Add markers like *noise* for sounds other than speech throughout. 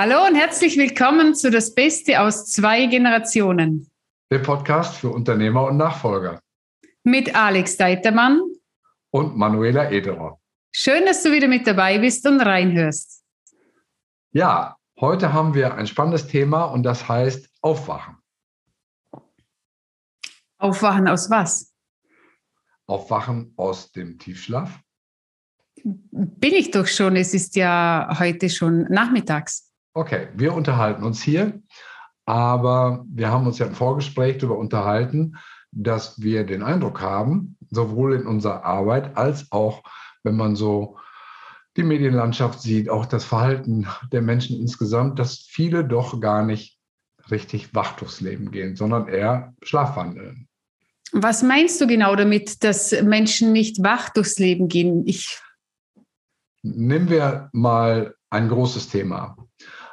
Hallo und herzlich willkommen zu Das Beste aus zwei Generationen. Der Podcast für Unternehmer und Nachfolger. Mit Alex Deitermann und Manuela Ederer. Schön, dass du wieder mit dabei bist und reinhörst. Ja, heute haben wir ein spannendes Thema und das heißt Aufwachen. Aufwachen aus was? Aufwachen aus dem Tiefschlaf. Bin ich doch schon, es ist ja heute schon nachmittags. Okay, wir unterhalten uns hier, aber wir haben uns ja im Vorgespräch darüber unterhalten, dass wir den Eindruck haben, sowohl in unserer Arbeit als auch, wenn man so die Medienlandschaft sieht, auch das Verhalten der Menschen insgesamt, dass viele doch gar nicht richtig wach durchs Leben gehen, sondern eher schlafwandeln. Was meinst du genau damit, dass Menschen nicht wach durchs Leben gehen? Ich Nehmen wir mal ein großes Thema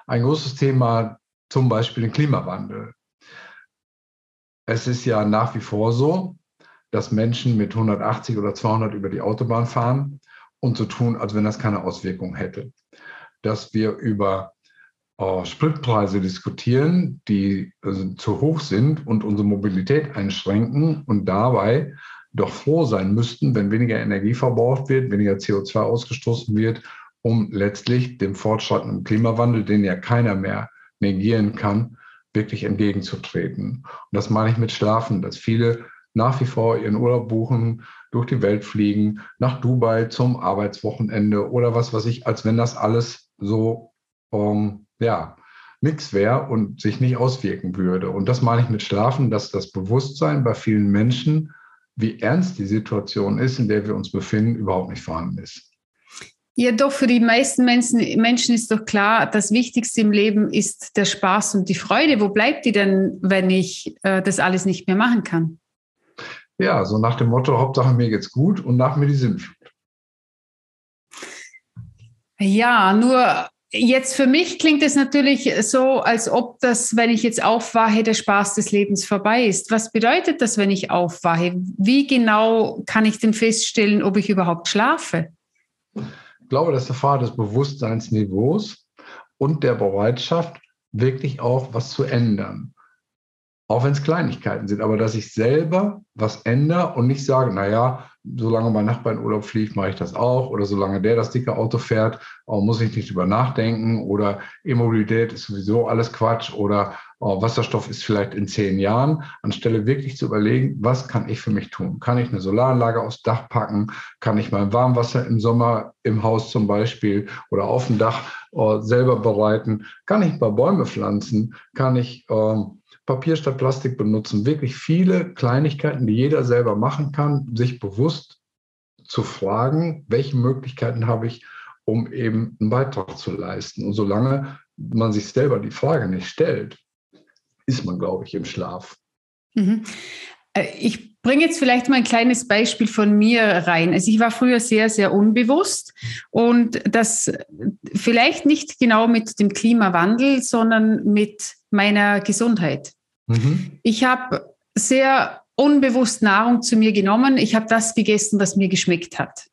ein großes Thema, zum Beispiel den Klimawandel. Es ist ja nach wie vor so, dass Menschen mit 180 oder 200 über die Autobahn fahren und so tun, als wenn das keine Auswirkung hätte. Dass wir über äh, Spritpreise diskutieren, die äh, zu hoch sind und unsere Mobilität einschränken und dabei doch froh sein müssten, wenn weniger Energie verbraucht wird, weniger CO2 ausgestoßen wird um letztlich dem fortschreitenden Klimawandel, den ja keiner mehr negieren kann, wirklich entgegenzutreten. Und das meine ich mit Schlafen, dass viele nach wie vor ihren Urlaub buchen, durch die Welt fliegen, nach Dubai zum Arbeitswochenende oder was weiß ich, als wenn das alles so, ähm, ja, nichts wäre und sich nicht auswirken würde. Und das meine ich mit Schlafen, dass das Bewusstsein bei vielen Menschen, wie ernst die Situation ist, in der wir uns befinden, überhaupt nicht vorhanden ist. Ja, doch, für die meisten Menschen, Menschen ist doch klar, das Wichtigste im Leben ist der Spaß und die Freude. Wo bleibt die denn, wenn ich äh, das alles nicht mehr machen kann? Ja, so nach dem Motto, Hauptsache mir geht's gut und nach mir die Sinnflut. Ja, nur jetzt für mich klingt es natürlich so, als ob das, wenn ich jetzt aufwache, der Spaß des Lebens vorbei ist. Was bedeutet das, wenn ich aufwache? Wie genau kann ich denn feststellen, ob ich überhaupt schlafe? Ich glaube, das ist der Frage des Bewusstseinsniveaus und der Bereitschaft, wirklich auch was zu ändern. Auch wenn es Kleinigkeiten sind, aber dass ich selber was ändere und nicht sage, naja, solange mein Nachbar in Urlaub fliegt, mache ich das auch. Oder solange der das dicke Auto fährt, muss ich nicht drüber nachdenken. Oder E-Mobilität ist sowieso alles Quatsch. Oder oh, Wasserstoff ist vielleicht in zehn Jahren. Anstelle wirklich zu überlegen, was kann ich für mich tun? Kann ich eine Solaranlage aufs Dach packen? Kann ich mein Warmwasser im Sommer im Haus zum Beispiel oder auf dem Dach oh, selber bereiten? Kann ich ein paar Bäume pflanzen? Kann ich... Ähm, Papier statt Plastik benutzen. Wirklich viele Kleinigkeiten, die jeder selber machen kann, sich bewusst zu fragen, welche Möglichkeiten habe ich, um eben einen Beitrag zu leisten. Und solange man sich selber die Frage nicht stellt, ist man, glaube ich, im Schlaf. Mhm. Äh, ich bringe jetzt vielleicht mal ein kleines Beispiel von mir rein. Also ich war früher sehr, sehr unbewusst und das vielleicht nicht genau mit dem Klimawandel, sondern mit meiner Gesundheit. Mhm. Ich habe sehr unbewusst Nahrung zu mir genommen. Ich habe das gegessen, was mir geschmeckt hat.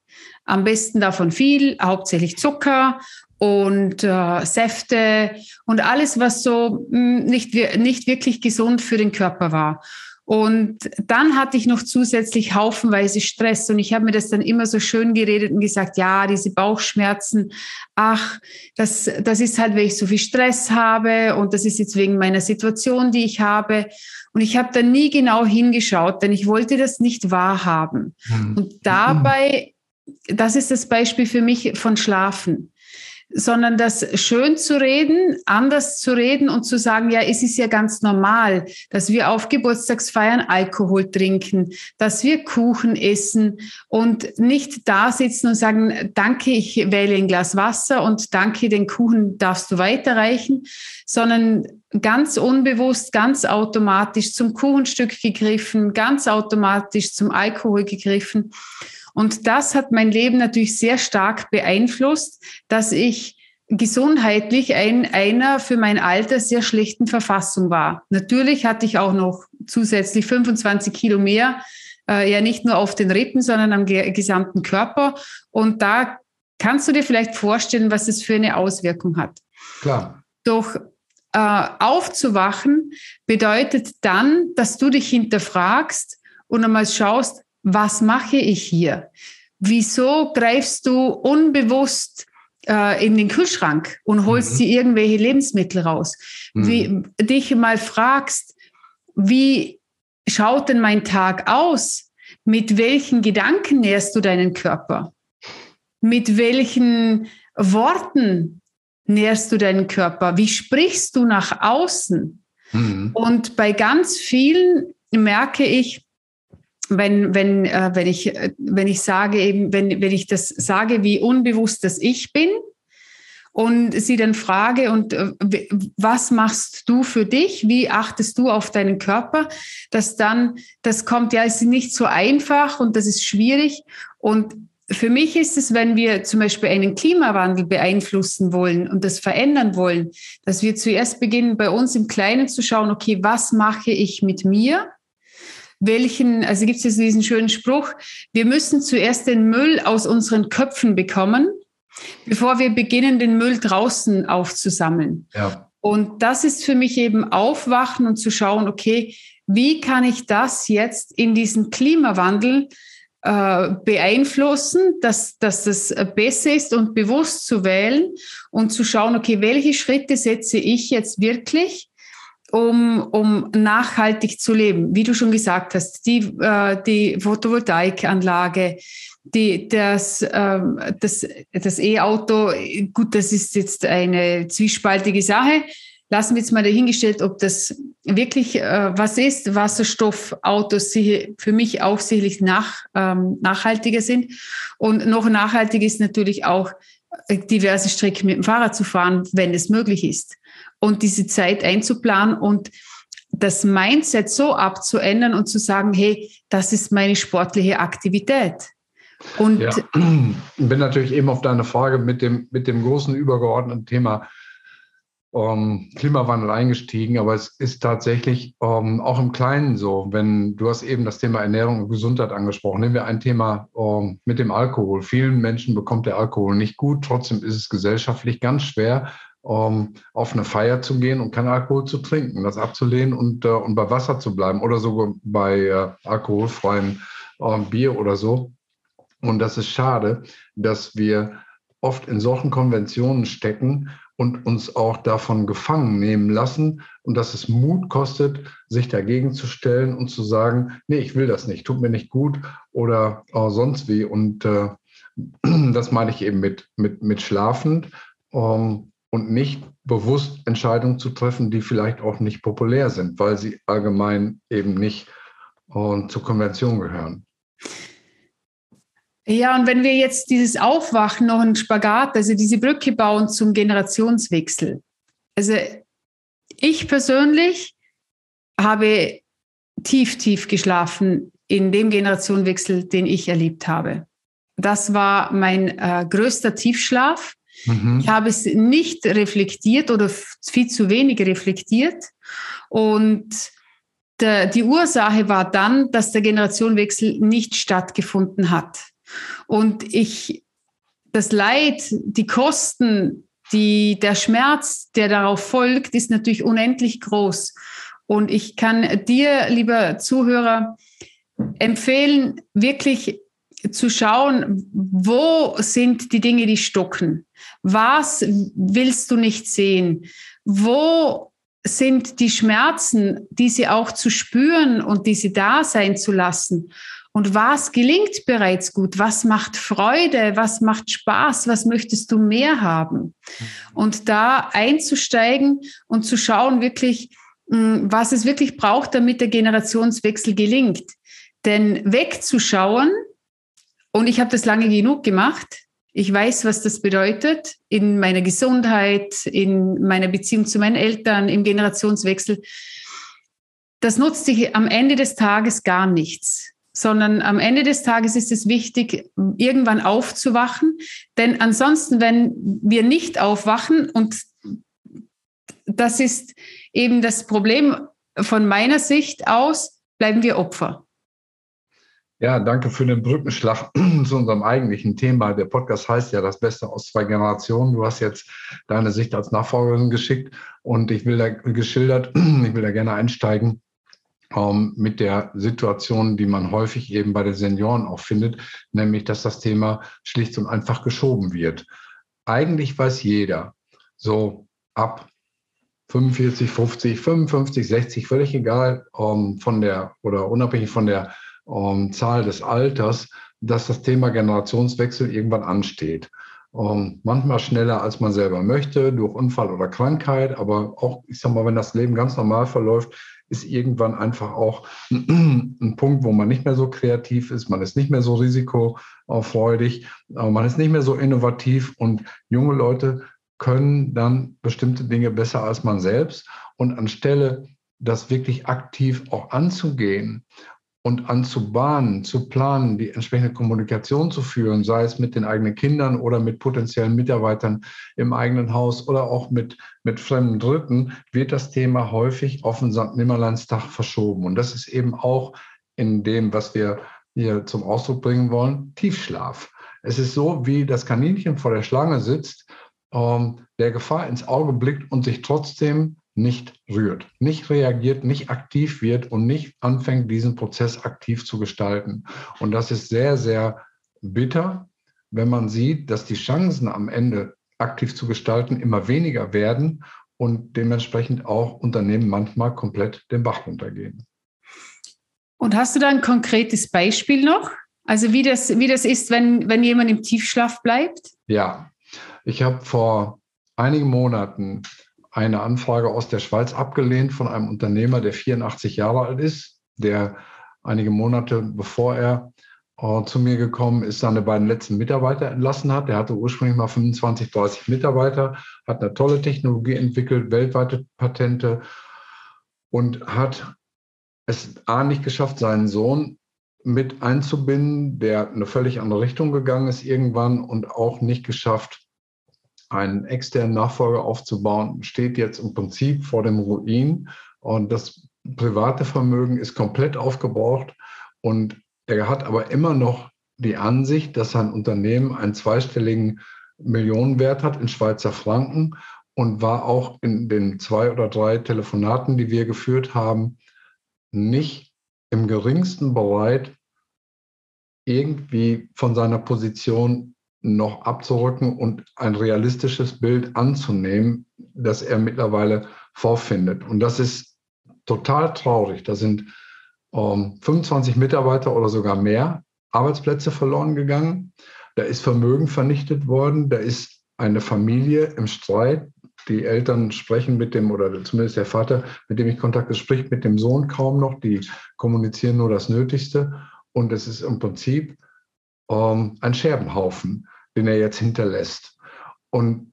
Am besten davon viel, hauptsächlich Zucker und äh, Säfte und alles, was so mh, hm, nicht, nicht wirklich gesund für den Körper war. Und dann hatte ich noch zusätzlich haufenweise Stress und ich habe mir das dann immer so schön geredet und gesagt, ja, diese Bauchschmerzen, ach, das, das ist halt, weil ich so viel Stress habe und das ist jetzt wegen meiner Situation, die ich habe. Und ich habe dann nie genau hingeschaut, denn ich wollte das nicht wahrhaben. Mhm. Und dabei, das ist das Beispiel für mich von Schlafen sondern das schön zu reden, anders zu reden und zu sagen, ja, es ist ja ganz normal, dass wir auf Geburtstagsfeiern Alkohol trinken, dass wir Kuchen essen und nicht da sitzen und sagen, danke, ich wähle ein Glas Wasser und danke, den Kuchen darfst du weiterreichen, sondern ganz unbewusst, ganz automatisch zum Kuchenstück gegriffen, ganz automatisch zum Alkohol gegriffen. Und das hat mein Leben natürlich sehr stark beeinflusst, dass ich gesundheitlich ein, einer für mein Alter sehr schlechten Verfassung war. Natürlich hatte ich auch noch zusätzlich 25 Kilo mehr, äh, ja nicht nur auf den Rippen, sondern am gesamten Körper. Und da kannst du dir vielleicht vorstellen, was es für eine Auswirkung hat. Klar. Doch äh, aufzuwachen bedeutet dann, dass du dich hinterfragst und einmal schaust, was mache ich hier? Wieso greifst du unbewusst äh, in den Kühlschrank und holst mhm. dir irgendwelche Lebensmittel raus? Mhm. Wie dich mal fragst, wie schaut denn mein Tag aus? Mit welchen Gedanken nährst du deinen Körper? Mit welchen Worten nährst du deinen Körper? Wie sprichst du nach außen? Mhm. Und bei ganz vielen merke ich, wenn, wenn, äh, wenn, ich, äh, wenn ich sage, eben, wenn, wenn ich das sage, wie unbewusst das ich bin, und sie dann frage, und äh, was machst du für dich? Wie achtest du auf deinen Körper? Dass dann, das kommt, ja, ist nicht so einfach und das ist schwierig. Und für mich ist es, wenn wir zum Beispiel einen Klimawandel beeinflussen wollen und das verändern wollen, dass wir zuerst beginnen, bei uns im Kleinen zu schauen, okay, was mache ich mit mir? Welchen, also gibt es diesen schönen Spruch, wir müssen zuerst den Müll aus unseren Köpfen bekommen, bevor wir beginnen, den Müll draußen aufzusammeln. Ja. Und das ist für mich eben aufwachen und zu schauen, okay, wie kann ich das jetzt in diesen Klimawandel äh, beeinflussen, dass, dass das besser ist und bewusst zu wählen und zu schauen, okay, welche Schritte setze ich jetzt wirklich, um, um nachhaltig zu leben. Wie du schon gesagt hast, die, äh, die Photovoltaikanlage, die, das, ähm, das, das E-Auto, gut, das ist jetzt eine zwiespaltige Sache. Lassen wir jetzt mal dahingestellt, ob das wirklich äh, was ist. Wasserstoffautos für mich auch sicherlich nach, ähm, nachhaltiger sind. Und noch nachhaltiger ist natürlich auch, äh, diverse Strecken mit dem Fahrrad zu fahren, wenn es möglich ist und diese Zeit einzuplanen und das Mindset so abzuändern und zu sagen, hey, das ist meine sportliche Aktivität. Und ja. ich *clears throat* bin natürlich eben auf deine Frage mit dem, mit dem großen übergeordneten Thema ähm, Klimawandel eingestiegen, aber es ist tatsächlich ähm, auch im Kleinen so. Wenn du hast eben das Thema Ernährung und Gesundheit angesprochen, nehmen wir ein Thema ähm, mit dem Alkohol. Vielen Menschen bekommt der Alkohol nicht gut, trotzdem ist es gesellschaftlich ganz schwer, um auf eine Feier zu gehen und keinen Alkohol zu trinken, das abzulehnen und, äh, und bei Wasser zu bleiben oder sogar bei äh, alkoholfreiem äh, Bier oder so. Und das ist schade, dass wir oft in solchen Konventionen stecken und uns auch davon gefangen nehmen lassen und dass es Mut kostet, sich dagegen zu stellen und zu sagen, nee, ich will das nicht, tut mir nicht gut oder äh, sonst wie. Und äh, *clears throat* das meine ich eben mit, mit, mit schlafend. Ähm, und nicht bewusst Entscheidungen zu treffen, die vielleicht auch nicht populär sind, weil sie allgemein eben nicht äh, zur Konvention gehören. Ja, und wenn wir jetzt dieses Aufwachen noch einen Spagat, also diese Brücke bauen zum Generationswechsel. Also ich persönlich habe tief, tief geschlafen in dem Generationenwechsel, den ich erlebt habe. Das war mein äh, größter Tiefschlaf. Mhm. Ich habe es nicht reflektiert oder viel zu wenig reflektiert. Und der, die Ursache war dann, dass der Generationenwechsel nicht stattgefunden hat. Und ich, das Leid, die Kosten, die, der Schmerz, der darauf folgt, ist natürlich unendlich groß. Und ich kann dir, lieber Zuhörer, empfehlen, wirklich zu schauen, wo sind die Dinge, die stocken? Was willst du nicht sehen? Wo sind die Schmerzen, diese auch zu spüren und diese da sein zu lassen? Und was gelingt bereits gut? Was macht Freude? Was macht Spaß? Was möchtest du mehr haben? Und da einzusteigen und zu schauen wirklich, hm, was es wirklich braucht, damit der Generationswechsel gelingt. Denn wegzuschauen, und ich habe das lange genug gemacht. Ich weiß, was das bedeutet in meiner Gesundheit, in meiner Beziehung zu meinen Eltern, im Generationswechsel. Das nutzt sich am Ende des Tages gar nichts, sondern am Ende des Tages ist es wichtig, irgendwann aufzuwachen. Denn ansonsten, wenn wir nicht aufwachen, und das ist eben das Problem von meiner Sicht aus, bleiben wir Opfer. Ja, danke für den Brückenschlag *clears throat* zu unserem eigentlichen Thema. Der Podcast heißt ja das Beste aus zwei Generationen. Du hast jetzt deine Sicht als Nachfolgerin geschickt und ich will da geschildert, *clears throat* ich will da gerne einsteigen ähm, mit der Situation, die man häufig eben bei den Senioren auch findet, nämlich dass das Thema schlicht und einfach geschoben wird. Eigentlich weiß jeder, so ab 45, 50, 55, 60, völlig egal ähm, von der oder unabhängig von der ähm, Zahl des Alters, dass das Thema Generationswechsel irgendwann ansteht. Ähm, manchmal schneller, als man selber möchte, durch Unfall oder Krankheit, aber auch, ich sag mal, wenn das Leben ganz normal verläuft, ist irgendwann einfach auch *clears throat* ein Punkt, wo man nicht mehr so kreativ ist, man ist nicht mehr so risikofreudig, man ist nicht mehr so innovativ und junge Leute können dann bestimmte Dinge besser als man selbst. Und anstelle das wirklich aktiv auch anzugehen und anzubahnen, zu planen, die entsprechende Kommunikation zu führen, sei es mit den eigenen Kindern oder mit potenziellen Mitarbeitern im eigenen Haus oder auch mit, mit fremden Dritten, wird das Thema häufig auf den St. Nimmerleinstag verschoben. Und das ist eben auch in dem, was wir hier zum Ausdruck bringen wollen, Tiefschlaf. Es ist so, wie das Kaninchen vor der Schlange sitzt, ähm, der Gefahr ins Auge blickt und sich trotzdem nicht rührt, nicht reagiert, nicht aktiv wird und nicht anfängt, diesen Prozess aktiv zu gestalten. Und das ist sehr, sehr bitter, wenn man sieht, dass die Chancen am Ende aktiv zu gestalten immer weniger werden und dementsprechend auch Unternehmen manchmal komplett den Bach runtergehen. Und hast du da ein konkretes Beispiel noch? Also wie das, wie das ist, wenn, wenn jemand im Tiefschlaf bleibt? Ja, ich habe vor einigen Monaten eine Anfrage aus der Schweiz abgelehnt von einem Unternehmer, der 84 Jahre alt ist, der einige Monate bevor er äh, zu mir gekommen ist, seine beiden letzten Mitarbeiter entlassen hat. Der hatte ursprünglich mal 25, 30 Mitarbeiter, hat eine tolle Technologie entwickelt, weltweite Patente und hat es A nicht geschafft, seinen Sohn mit einzubinden, der eine völlig andere Richtung gegangen ist irgendwann und auch nicht geschafft, einen externen Nachfolger aufzubauen, steht jetzt im Prinzip vor dem Ruin. Und das private Vermögen ist komplett aufgebraucht. Und er hat aber immer noch die Ansicht, dass sein Unternehmen einen zweistelligen Millionenwert hat in Schweizer Franken und war auch in den zwei oder drei Telefonaten, die wir geführt haben, nicht im geringsten bereit, irgendwie von seiner Position noch abzurücken und ein realistisches Bild anzunehmen, das er mittlerweile vorfindet. Und das ist total traurig. Da sind ähm, 25 Mitarbeiter oder sogar mehr Arbeitsplätze verloren gegangen. Da ist Vermögen vernichtet worden. Da ist eine Familie im Streit. Die Eltern sprechen mit dem, oder zumindest der Vater, mit dem ich Kontakt habe, spricht mit dem Sohn kaum noch. Die kommunizieren nur das Nötigste. Und es ist im Prinzip ähm, ein Scherbenhaufen den er jetzt hinterlässt. Und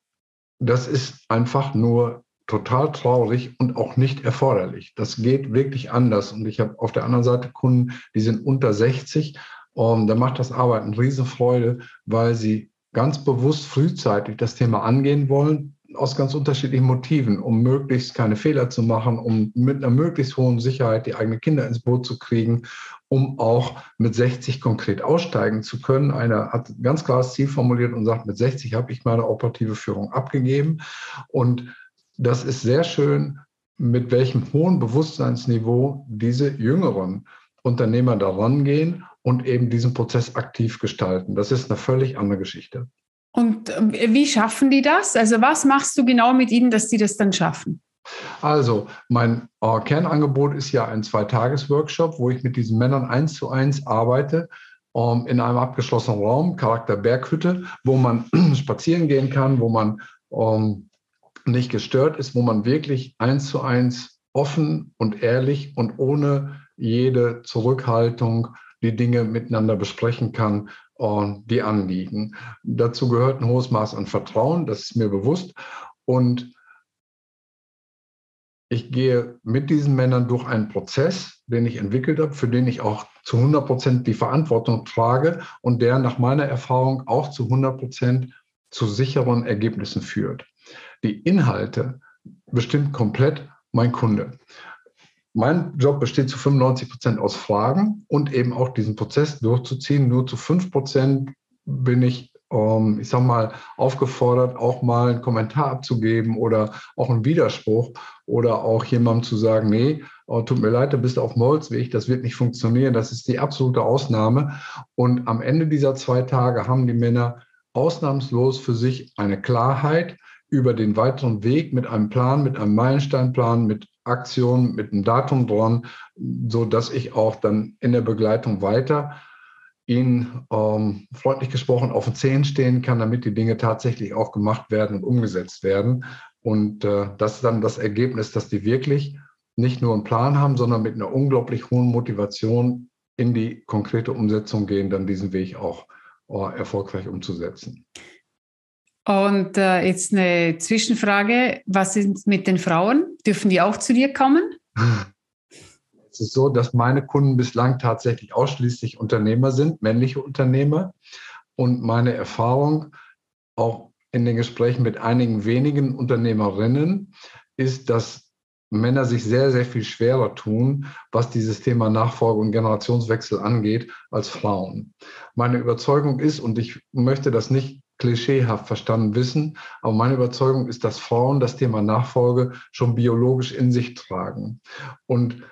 das ist einfach nur total traurig und auch nicht erforderlich. Das geht wirklich anders. Und ich habe auf der anderen Seite Kunden, die sind unter 60. Und da macht das Arbeiten Riesenfreude, weil sie ganz bewusst frühzeitig das Thema angehen wollen, aus ganz unterschiedlichen Motiven, um möglichst keine Fehler zu machen, um mit einer möglichst hohen Sicherheit die eigenen Kinder ins Boot zu kriegen, um auch mit 60 konkret aussteigen zu können. Einer hat ein ganz klares Ziel formuliert und sagt, mit 60 habe ich meine operative Führung abgegeben. Und das ist sehr schön, mit welchem hohen Bewusstseinsniveau diese jüngeren Unternehmer da rangehen und eben diesen Prozess aktiv gestalten. Das ist eine völlig andere Geschichte. Und äh, wie schaffen die das? Also was machst du genau mit ihnen, dass die das dann schaffen? Also, mein äh, Kernangebot ist ja ein Zweitages-Workshop, wo ich mit diesen Männern eins zu eins arbeite, ähm, in einem abgeschlossenen Raum, Charakter Berghütte, wo man *clears throat* spazieren gehen kann, wo man ähm, nicht gestört ist, wo man wirklich eins zu eins offen und ehrlich und ohne jede Zurückhaltung die Dinge miteinander besprechen kann und die Anliegen. Dazu gehört ein hohes Maß an Vertrauen, das ist mir bewusst. Und ich gehe mit diesen Männern durch einen Prozess, den ich entwickelt habe, für den ich auch zu 100 Prozent die Verantwortung trage und der nach meiner Erfahrung auch zu 100 Prozent zu sicheren Ergebnissen führt. Die Inhalte bestimmt komplett mein Kunde. Mein Job besteht zu 95 Prozent aus Fragen und eben auch diesen Prozess durchzuziehen. Nur zu 5 Prozent bin ich, ähm, ich sag mal, aufgefordert, auch mal einen Kommentar abzugeben oder auch einen Widerspruch oder auch jemandem zu sagen, nee, oh, tut mir leid, du bist auf Molzweg, das wird nicht funktionieren. Das ist die absolute Ausnahme. Und am Ende dieser zwei Tage haben die Männer ausnahmslos für sich eine Klarheit über den weiteren Weg mit einem Plan, mit einem Meilensteinplan, mit Aktion, mit einem Datum dran, so dass ich auch dann in der Begleitung weiter Ihnen ähm, freundlich gesprochen auf den Zehen stehen kann, damit die Dinge tatsächlich auch gemacht werden und umgesetzt werden. Und äh, das ist dann das Ergebnis, dass die wirklich nicht nur einen Plan haben, sondern mit einer unglaublich hohen Motivation in die konkrete Umsetzung gehen, dann diesen Weg auch äh, erfolgreich umzusetzen. Und äh, jetzt eine Zwischenfrage. Was ist mit den Frauen? Dürfen die auch zu dir kommen? Es ist so, dass meine Kunden bislang tatsächlich ausschließlich Unternehmer sind, männliche Unternehmer. Und meine Erfahrung auch in den Gesprächen mit einigen wenigen Unternehmerinnen ist, dass Männer sich sehr, sehr viel schwerer tun, was dieses Thema Nachfolge und Generationswechsel angeht, als Frauen. Meine Überzeugung ist, und ich möchte das nicht klischeehaft verstanden wissen. Aber meine Überzeugung ist, dass Frauen das Thema Nachfolge schon biologisch in sich tragen. Und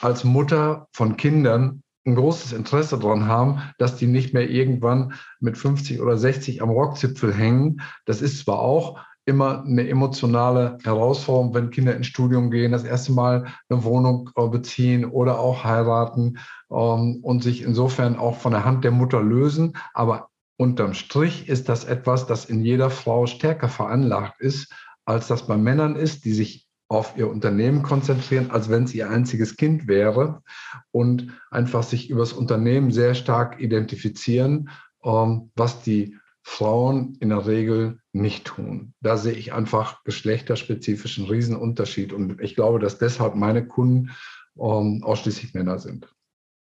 als Mutter von Kindern ein großes Interesse daran haben, dass die nicht mehr irgendwann mit 50 oder 60 am Rockzipfel hängen. Das ist zwar auch immer eine emotionale Herausforderung, wenn Kinder ins Studium gehen, das erste Mal eine Wohnung äh, beziehen oder auch heiraten ähm, und sich insofern auch von der Hand der Mutter lösen. Aber Unterm Strich ist das etwas, das in jeder Frau stärker veranlagt ist, als das bei Männern ist, die sich auf ihr Unternehmen konzentrieren, als wenn es ihr einziges Kind wäre und einfach sich über das Unternehmen sehr stark identifizieren, ähm, was die Frauen in der Regel nicht tun. Da sehe ich einfach geschlechterspezifischen Riesenunterschied und ich glaube, dass deshalb meine Kunden ähm, ausschließlich Männer sind.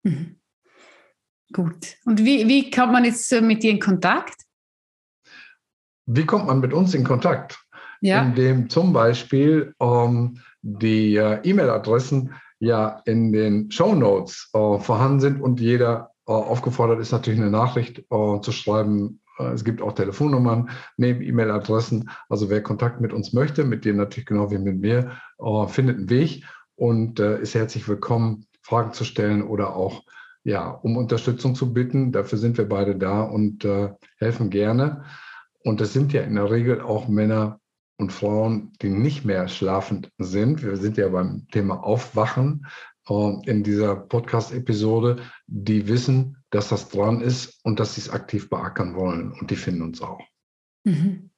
Mhm. Gut. Und wie, wie kommt man jetzt mit dir in Kontakt? Wie kommt man mit uns in Kontakt? Ja. Indem zum Beispiel ähm, die äh, E-Mail-Adressen ja in den Show Notes äh, vorhanden sind und jeder äh, aufgefordert ist, natürlich eine Nachricht äh, zu schreiben. Äh, es gibt auch Telefonnummern neben E-Mail-Adressen. Also wer Kontakt mit uns möchte, mit dem natürlich genau wie mit mir, äh, findet einen Weg und ist herzlich willkommen, Fragen zu stellen oder auch ja, um Unterstützung zu bitten. Dafür sind wir beide da und äh, helfen gerne. Und das sind ja in der Regel auch Männer und Frauen, die nicht mehr schlafend sind. Wir sind ja beim Thema Aufwachen äh, in dieser Podcast-Episode, die wissen, dass das dran ist und dass sie es aktiv beackern wollen. Und die finden uns auch. Mhm.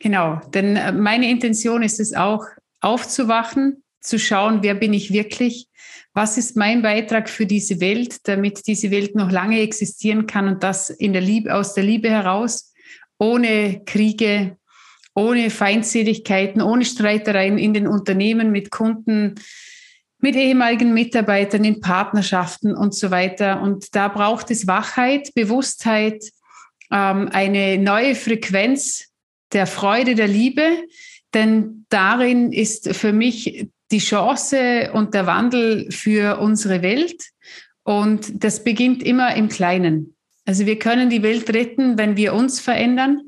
Genau, denn äh, meine Intention ist es auch, aufzuwachen, zu schauen, wer bin ich wirklich, was ist mein Beitrag für diese Welt, damit diese Welt noch lange existieren kann und das in der Liebe, aus der Liebe heraus, ohne Kriege, ohne Feindseligkeiten, ohne Streitereien in den Unternehmen mit Kunden, mit ehemaligen Mitarbeitern in Partnerschaften und so weiter. Und da braucht es Wachheit, Bewusstheit, ähm, eine neue Frequenz der Freude, der Liebe, denn darin ist für mich die Chance und der Wandel für unsere Welt. Und das beginnt immer im Kleinen. Also wir können die Welt retten, wenn wir uns verändern.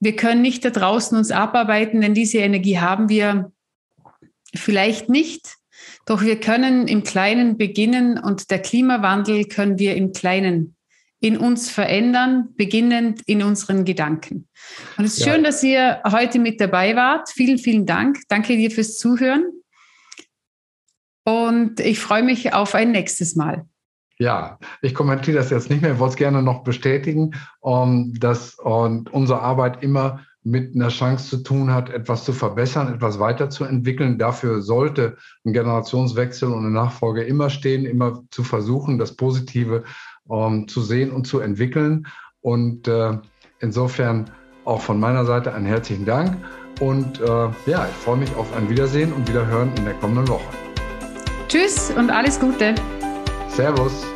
Wir können nicht da draußen uns abarbeiten, denn diese Energie haben wir vielleicht nicht. Doch wir können im Kleinen beginnen und der Klimawandel können wir im Kleinen in uns verändern, beginnend in unseren Gedanken. Und es ist ja. schön, dass ihr heute mit dabei wart. Vielen, vielen Dank. Danke dir fürs Zuhören. Und ich freue mich auf ein nächstes Mal. Ja, ich kommentiere das jetzt nicht mehr. Ich wollte es gerne noch bestätigen, um, dass um, unsere Arbeit immer mit einer Chance zu tun hat, etwas zu verbessern, etwas weiterzuentwickeln. Dafür sollte ein Generationswechsel und eine Nachfolge immer stehen, immer zu versuchen, das Positive um, zu sehen und zu entwickeln. Und äh, insofern auch von meiner Seite einen herzlichen Dank. Und äh, ja, ich freue mich auf ein Wiedersehen und Wiederhören in der kommenden Woche. Tschüss und alles Gute. Servus.